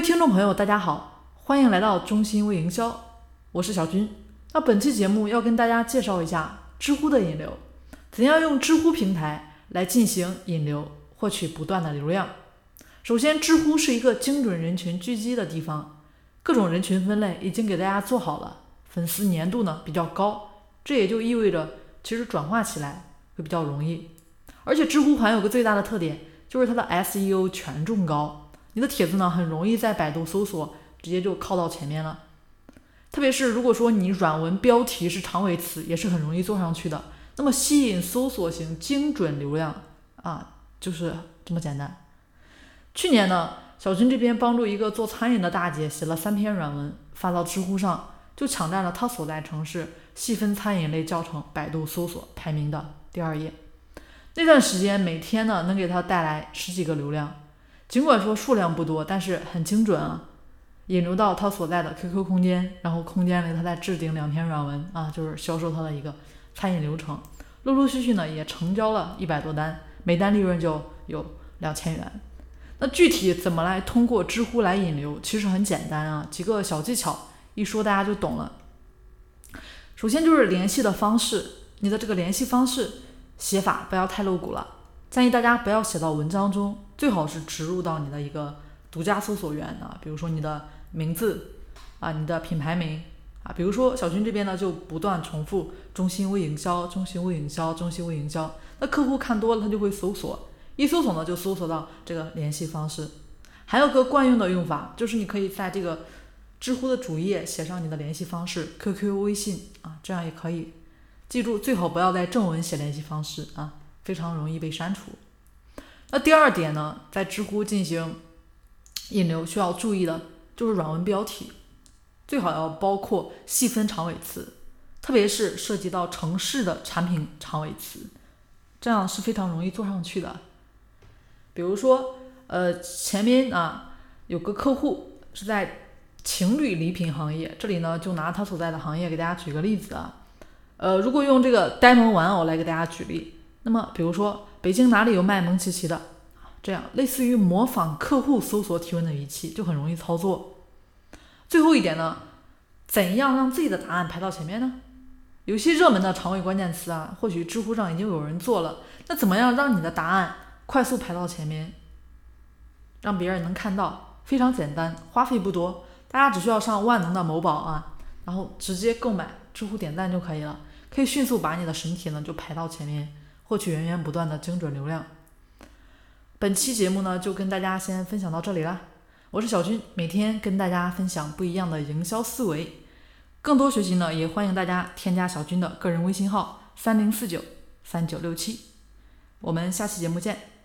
位听众朋友，大家好，欢迎来到中心微营销，我是小军。那本期节目要跟大家介绍一下知乎的引流，怎样用知乎平台来进行引流，获取不断的流量。首先，知乎是一个精准人群聚集的地方，各种人群分类已经给大家做好了，粉丝粘度呢比较高，这也就意味着其实转化起来会比较容易。而且知乎还有个最大的特点，就是它的 SEO 权重高。你的帖子呢，很容易在百度搜索直接就靠到前面了。特别是如果说你软文标题是长尾词，也是很容易做上去的。那么吸引搜索型精准流量啊，就是这么简单。去年呢，小军这边帮助一个做餐饮的大姐写了三篇软文发到知乎上，就抢占了她所在城市细分餐饮类教程百度搜索排名的第二页。那段时间每天呢，能给她带来十几个流量。尽管说数量不多，但是很精准啊！引流到他所在的 QQ 空间，然后空间里他再置顶两篇软文啊，就是销售他的一个餐饮流程。陆陆续续呢也成交了一百多单，每单利润就有两千元。那具体怎么来通过知乎来引流？其实很简单啊，几个小技巧一说大家就懂了。首先就是联系的方式，你的这个联系方式写法不要太露骨了。建议大家不要写到文章中，最好是植入到你的一个独家搜索源啊，比如说你的名字啊，你的品牌名啊，比如说小军这边呢就不断重复中心微营销，中心微营销，中心微营销，那客户看多了他就会搜索，一搜索呢就搜索到这个联系方式。还有个惯用的用法，就是你可以在这个知乎的主页写上你的联系方式，QQ、微信啊，这样也可以。记住，最好不要在正文写联系方式啊。非常容易被删除。那第二点呢，在知乎进行引流需要注意的就是软文标题，最好要包括细分长尾词，特别是涉及到城市的产品长尾词，这样是非常容易做上去的。比如说，呃，前面啊有个客户是在情侣礼品行业，这里呢就拿他所在的行业给大家举个例子啊，呃，如果用这个呆萌玩偶来给大家举例。那么，比如说北京哪里有卖蒙奇奇的？这样类似于模仿客户搜索提问的语气，就很容易操作。最后一点呢，怎样让自己的答案排到前面呢？有些热门的长尾关键词啊，或许知乎上已经有人做了。那怎么样让你的答案快速排到前面，让别人能看到？非常简单，花费不多，大家只需要上万能的某宝啊，然后直接购买知乎点赞就可以了，可以迅速把你的神帖呢就排到前面。获取源源不断的精准流量。本期节目呢，就跟大家先分享到这里啦。我是小军，每天跟大家分享不一样的营销思维。更多学习呢，也欢迎大家添加小军的个人微信号三零四九三九六七。我们下期节目见。